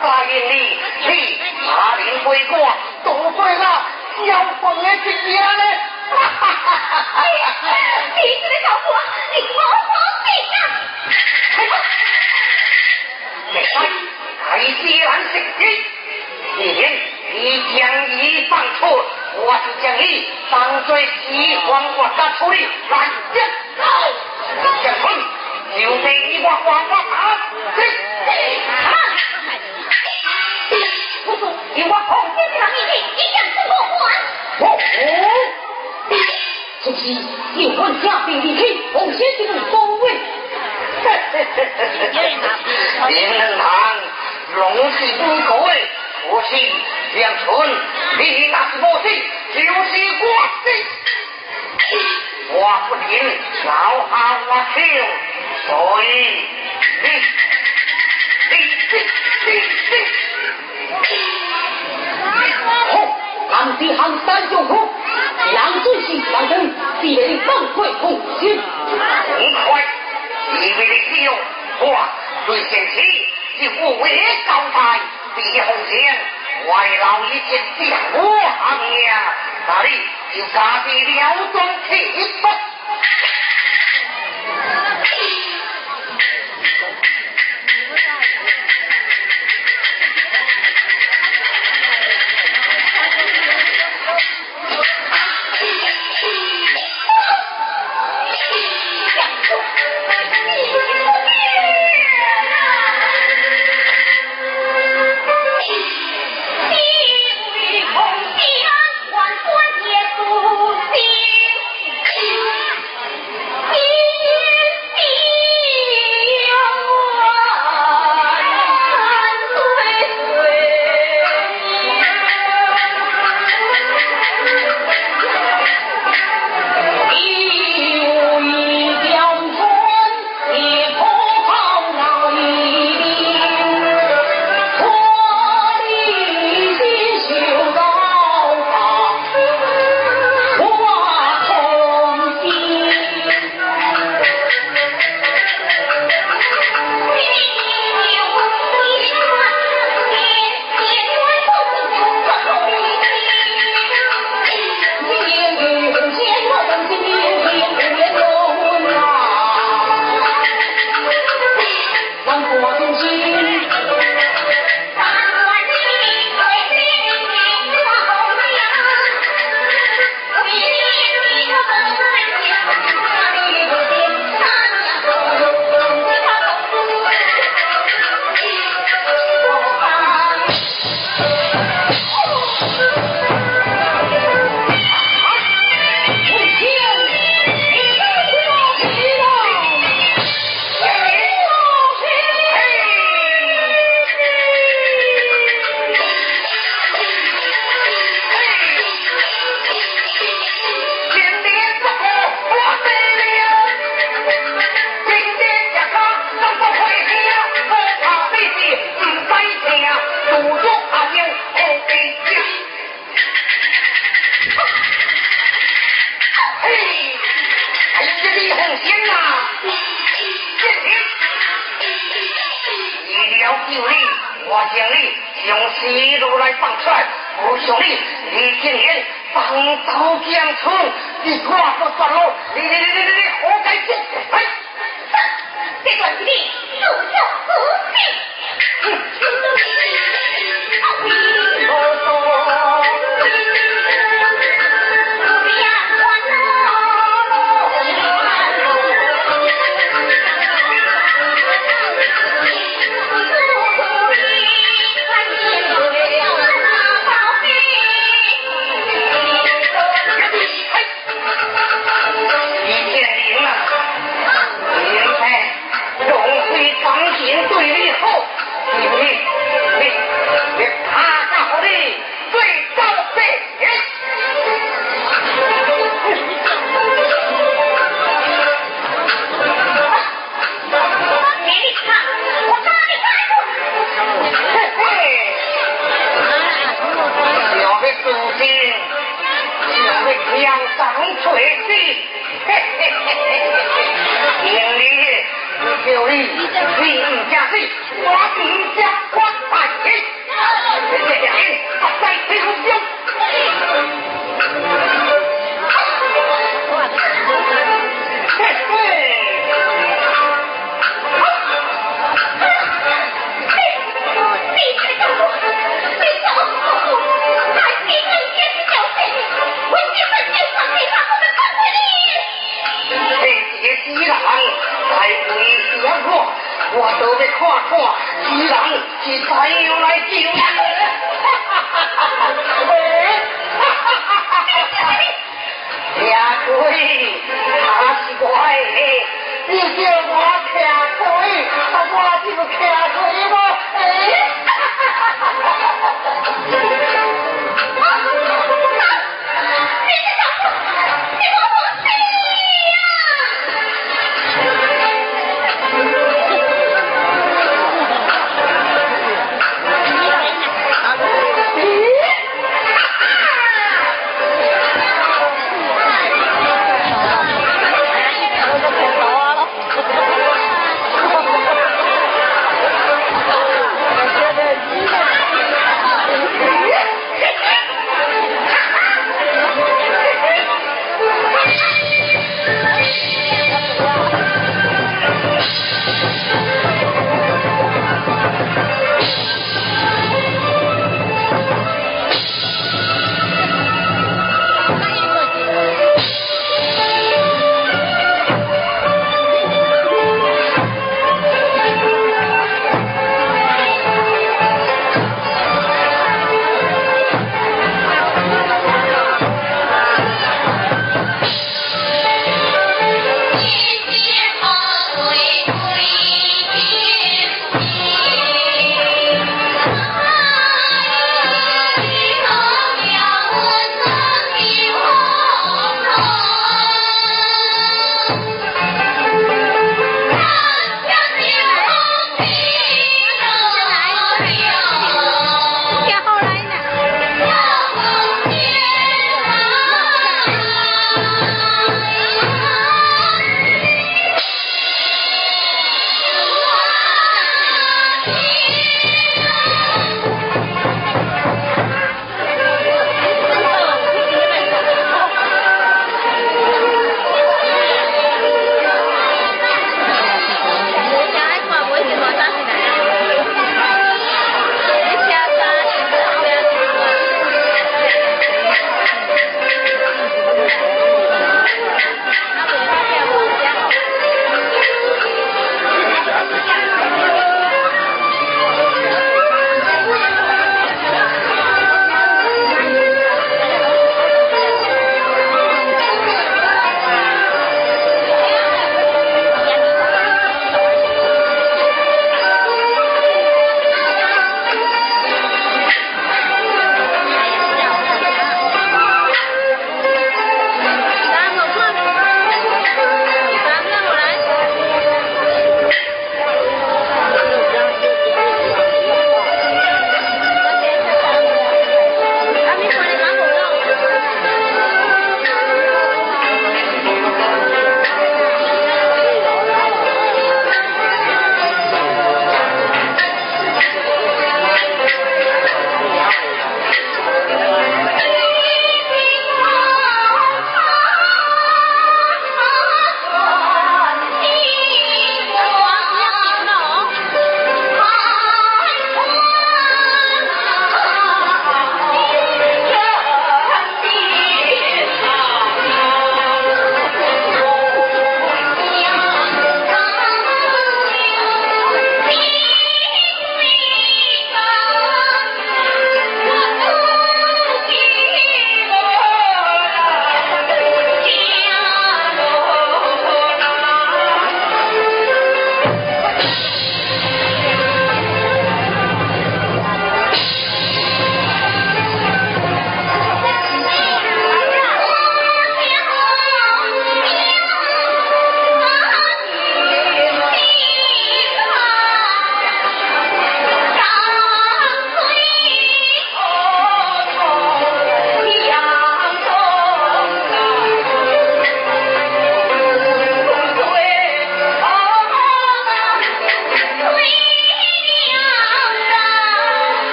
那不答应你，你下令回国，得罪了要分的亲家呢。你这个小伙，你好好命啊！没关该既然是你，今天你将一放出，我就将你当罪西黄国杀处理，来人走，将军就得你我花花打，不错，你我红天这个命令一样是不还。哦，这是有关下兵离开，红先这种公位。林人堂龙是不各位，不是两村，你那是不是就是我的。我不听，老汉我听，所以你你你你，俺是行三中虎，两尊是两人，必得放贵红心。很快，因为你使用我对先期以无为高台，李红线外劳一切将我行呀，那里就加的了装气不？我将你从西路来放出来，不兄弟，你今天放刀江村，你挂不算喽？你你你你你你活该死！哎，这段是你自作自弃。对队立后，你你你，踏上我的最高阵地。给，我打的。嘿嘿，将上垂泪。六你去五家子，我定要关大吉。这些。Savior